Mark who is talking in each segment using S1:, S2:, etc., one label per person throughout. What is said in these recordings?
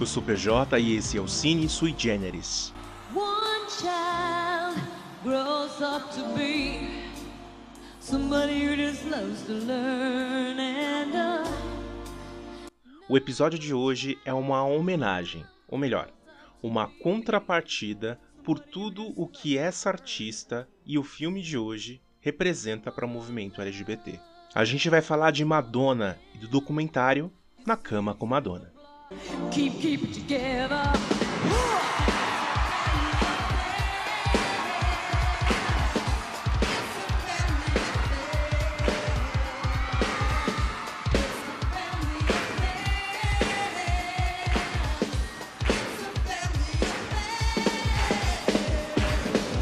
S1: Eu sou PJ e esse é o Cine Sui Generis. One child grows up to be somebody who just loves to learn and uh... O episódio de hoje é uma homenagem, ou melhor, uma contrapartida por tudo o que essa artista e o filme de hoje representa para o movimento LGBT. A gente vai falar de Madonna e do documentário Na Cama com Madonna. Keep, keep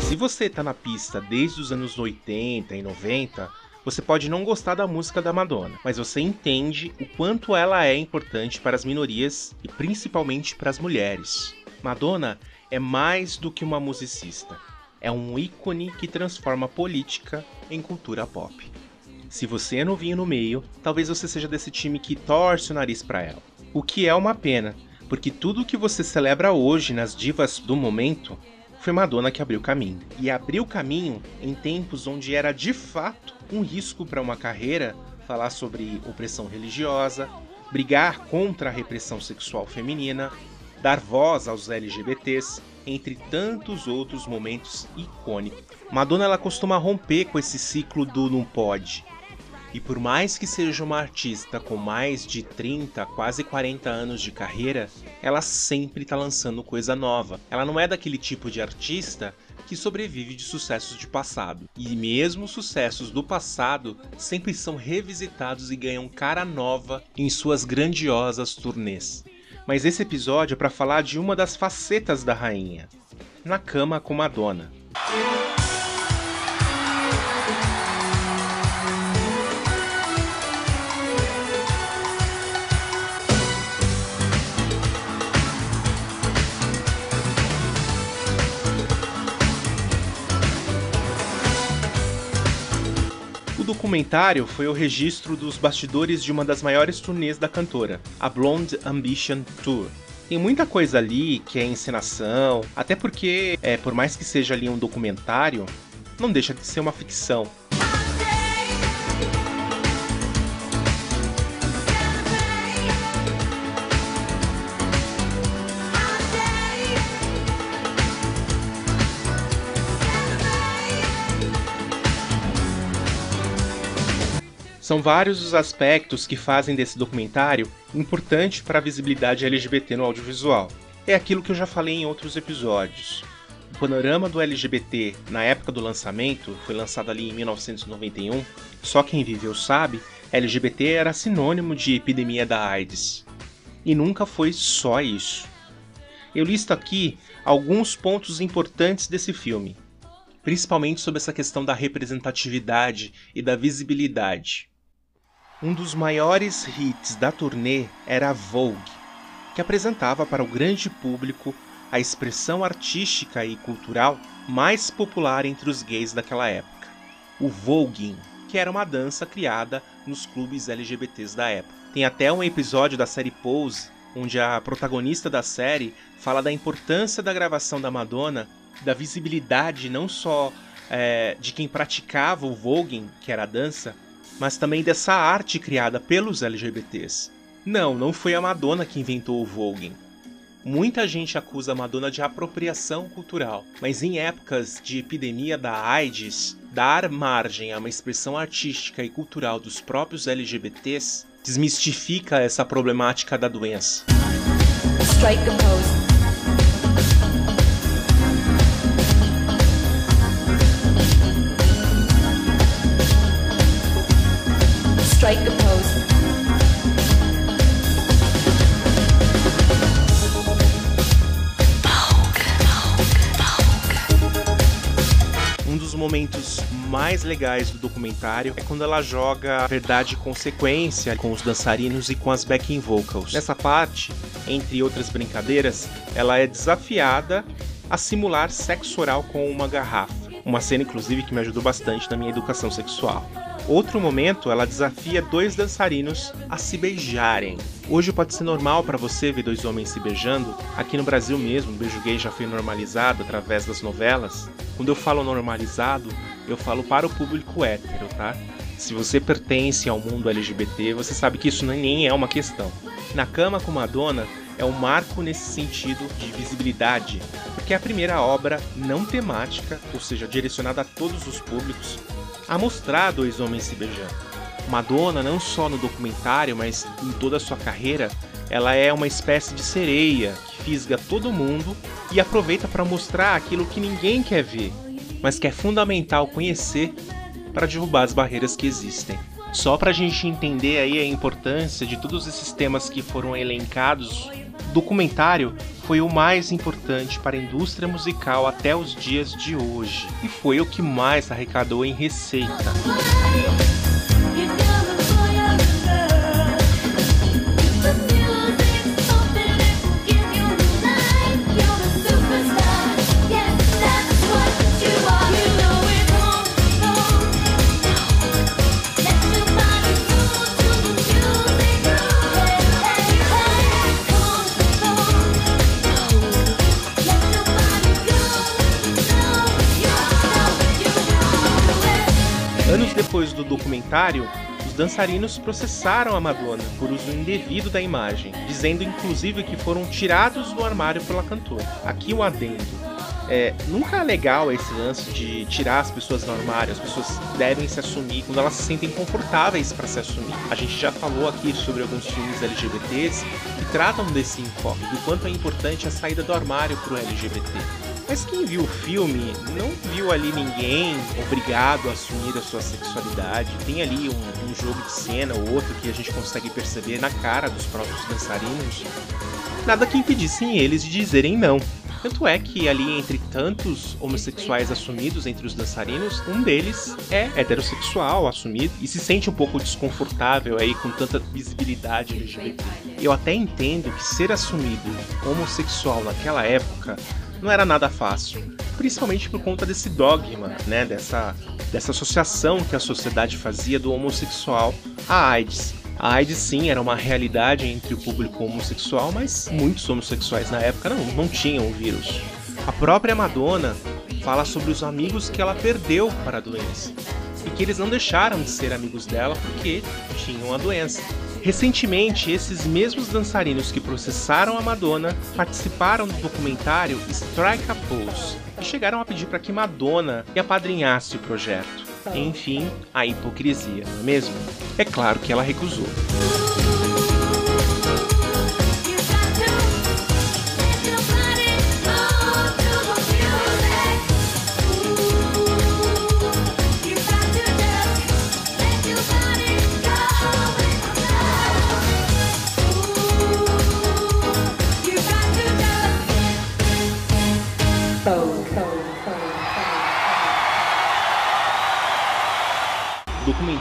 S1: Se você está na pista desde os anos 80 e 90, você pode não gostar da música da Madonna, mas você entende o quanto ela é importante para as minorias e principalmente para as mulheres. Madonna é mais do que uma musicista. É um ícone que transforma política em cultura pop. Se você é novinho no meio, talvez você seja desse time que torce o nariz para ela. O que é uma pena, porque tudo que você celebra hoje nas divas do momento foi Madonna que abriu caminho. E abriu caminho em tempos onde era de fato um risco para uma carreira falar sobre opressão religiosa, brigar contra a repressão sexual feminina, dar voz aos LGBTs, entre tantos outros momentos icônicos. Madonna ela costuma romper com esse ciclo do não pode. E por mais que seja uma artista com mais de 30, quase 40 anos de carreira, ela sempre está lançando coisa nova. Ela não é daquele tipo de artista que sobrevive de sucessos de passado. E mesmo sucessos do passado sempre são revisitados e ganham cara nova em suas grandiosas turnês. Mas esse episódio é para falar de uma das facetas da rainha, na cama com Madonna. Documentário foi o registro dos bastidores de uma das maiores turnês da cantora, a Blonde Ambition Tour. Tem muita coisa ali que é encenação, até porque, é, por mais que seja ali um documentário, não deixa de ser uma ficção. São vários os aspectos que fazem desse documentário importante para a visibilidade LGBT no audiovisual. É aquilo que eu já falei em outros episódios. O panorama do LGBT na época do lançamento, foi lançado ali em 1991, só quem viveu sabe, LGBT era sinônimo de epidemia da AIDS. E nunca foi só isso. Eu listo aqui alguns pontos importantes desse filme, principalmente sobre essa questão da representatividade e da visibilidade. Um dos maiores hits da turnê era Vogue, que apresentava para o grande público a expressão artística e cultural mais popular entre os gays daquela época, o voguing, que era uma dança criada nos clubes LGBTs da época. Tem até um episódio da série Pose, onde a protagonista da série fala da importância da gravação da Madonna, da visibilidade não só é, de quem praticava o voguing, que era a dança, mas também dessa arte criada pelos LGBTs. Não, não foi a Madonna que inventou o voguing. Muita gente acusa a Madonna de apropriação cultural, mas em épocas de epidemia da AIDS, dar margem a uma expressão artística e cultural dos próprios LGBTs desmistifica essa problemática da doença. Strike the pose. Um dos momentos mais legais do documentário é quando ela joga verdade e consequência com os dançarinos e com as backing vocals. Nessa parte, entre outras brincadeiras, ela é desafiada a simular sexo oral com uma garrafa. Uma cena, inclusive, que me ajudou bastante na minha educação sexual. Outro momento, ela desafia dois dançarinos a se beijarem. Hoje pode ser normal para você ver dois homens se beijando. Aqui no Brasil mesmo, o beijo gay já foi normalizado através das novelas. Quando eu falo normalizado, eu falo para o público hétero, tá? Se você pertence ao mundo LGBT, você sabe que isso nem é uma questão. Na Cama com Madonna é um marco nesse sentido de visibilidade, porque é a primeira obra não temática, ou seja, direcionada a todos os públicos, a mostrar dois homens se beijando. Madonna, não só no documentário, mas em toda a sua carreira, ela é uma espécie de sereia que fisga todo mundo e aproveita para mostrar aquilo que ninguém quer ver, mas que é fundamental conhecer para derrubar as barreiras que existem. Só para a gente entender aí a importância de todos esses temas que foram elencados, documentário foi o mais importante para a indústria musical até os dias de hoje e foi o que mais arrecadou em receita. Documentário, os dançarinos processaram a Madonna por uso indevido da imagem, dizendo inclusive que foram tirados do armário pela cantora. Aqui o adendo. É, nunca é legal esse lance de tirar as pessoas do armário, as pessoas devem se assumir quando elas se sentem confortáveis para se assumir. A gente já falou aqui sobre alguns filmes LGBTs que tratam desse enfoque, do quanto é importante a saída do armário para o LGBT. Mas quem viu o filme não viu ali ninguém obrigado a assumir a sua sexualidade. Tem ali um, um, jogo de cena ou outro que a gente consegue perceber na cara dos próprios dançarinos. Nada que impedissem eles de dizerem não. Tanto é que ali entre tantos homossexuais assumidos entre os dançarinos, um deles é heterossexual assumido e se sente um pouco desconfortável aí com tanta visibilidade LGBT. Eu até entendo que ser assumido homossexual naquela época não era nada fácil, principalmente por conta desse dogma, né, dessa, dessa associação que a sociedade fazia do homossexual à AIDS. A AIDS sim era uma realidade entre o público homossexual, mas muitos homossexuais na época não, não tinham o vírus. A própria Madonna fala sobre os amigos que ela perdeu para a doença e que eles não deixaram de ser amigos dela porque tinham a doença. Recentemente, esses mesmos dançarinos que processaram a Madonna participaram do documentário Strike a Pose e chegaram a pedir para que Madonna apadrinhasse o projeto. Enfim, a hipocrisia, não é mesmo? É claro que ela recusou.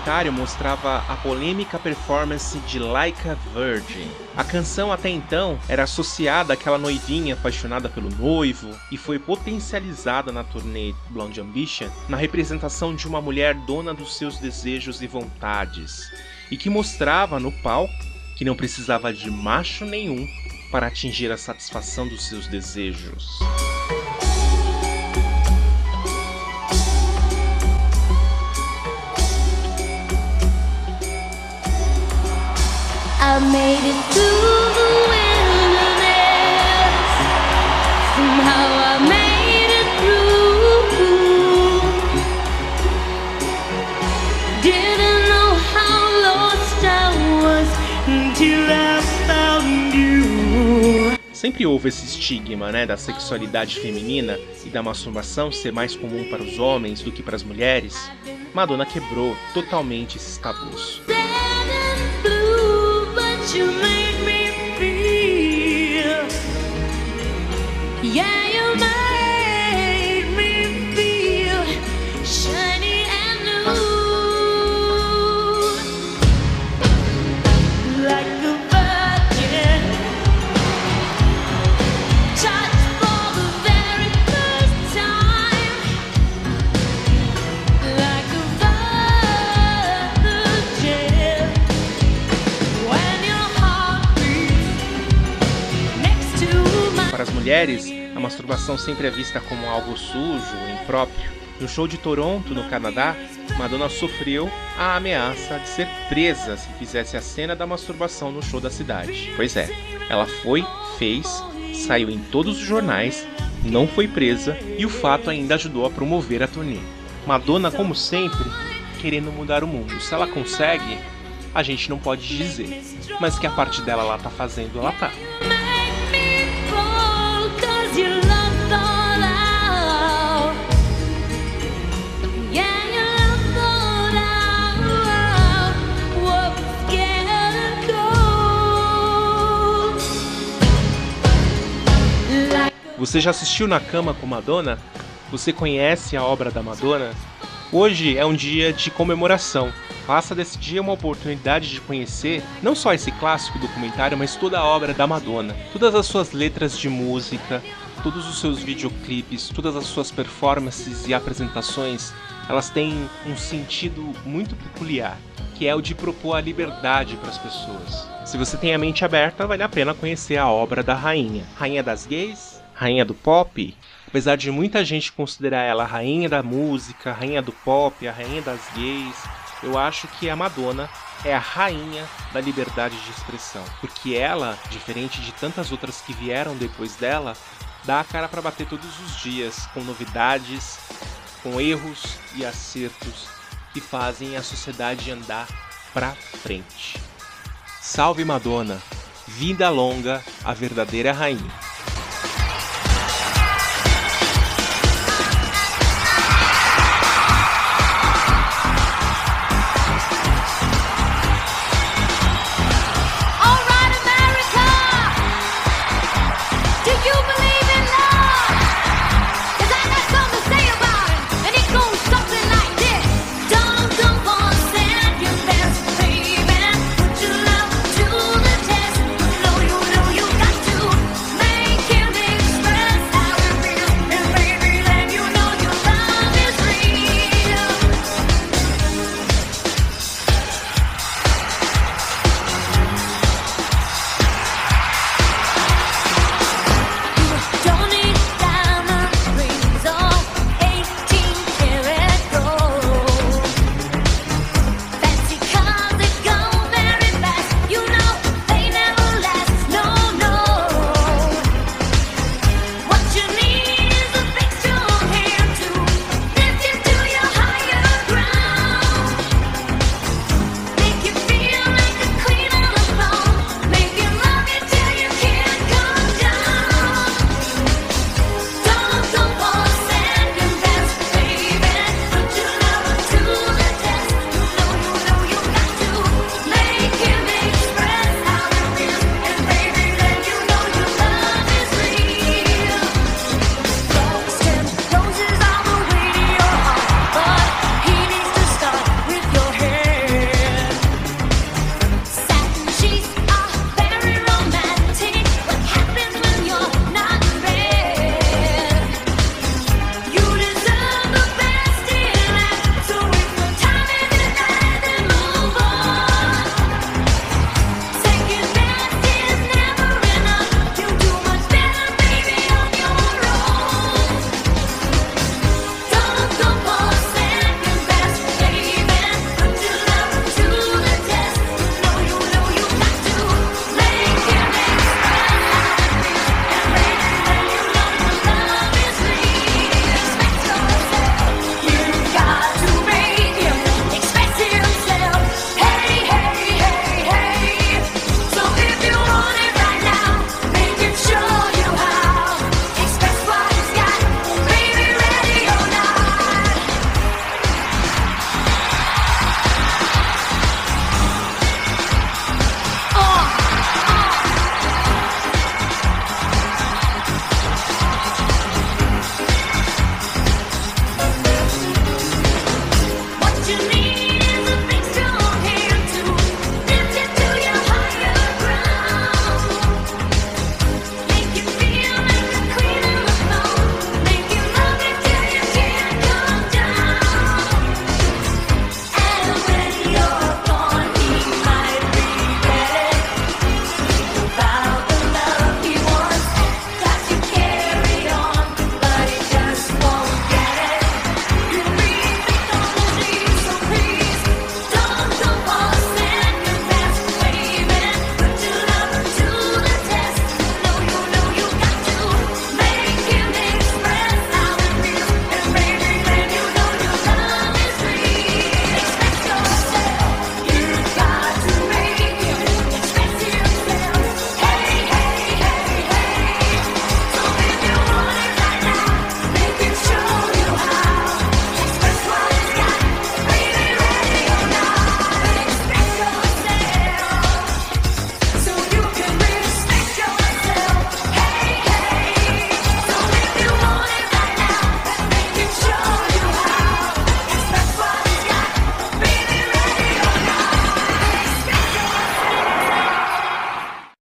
S1: Documentário mostrava a polêmica performance de Like a Virgin. A canção até então era associada àquela noivinha apaixonada pelo noivo e foi potencializada na turnê Blonde Ambition na representação de uma mulher dona dos seus desejos e vontades e que mostrava no palco que não precisava de macho nenhum para atingir a satisfação dos seus desejos. Sempre houve esse estigma, né, da sexualidade feminina e da masturbação ser mais comum para os homens do que para as mulheres. Madonna quebrou totalmente esses tabus. Mulheres, a masturbação sempre é vista como algo sujo, impróprio. No show de Toronto, no Canadá, Madonna sofreu a ameaça de ser presa se fizesse a cena da masturbação no show da cidade. Pois é, ela foi, fez, saiu em todos os jornais, não foi presa e o fato ainda ajudou a promover a turnê. Madonna, como sempre, querendo mudar o mundo. Se ela consegue, a gente não pode dizer. Mas que a parte dela ela tá fazendo, ela tá. Você já assistiu Na Cama com Madonna? Você conhece a obra da Madonna? Hoje é um dia de comemoração. Faça desse dia uma oportunidade de conhecer não só esse clássico documentário, mas toda a obra da Madonna. Todas as suas letras de música, todos os seus videoclipes, todas as suas performances e apresentações, elas têm um sentido muito peculiar, que é o de propor a liberdade para as pessoas. Se você tem a mente aberta, vale a pena conhecer a obra da rainha. Rainha das gays? Rainha do pop? Apesar de muita gente considerar ela a rainha da música, a rainha do pop, a rainha das gays, eu acho que a Madonna é a rainha da liberdade de expressão, porque ela, diferente de tantas outras que vieram depois dela, dá a cara para bater todos os dias com novidades, com erros e acertos que fazem a sociedade andar para frente. Salve Madonna, vida longa, a verdadeira rainha.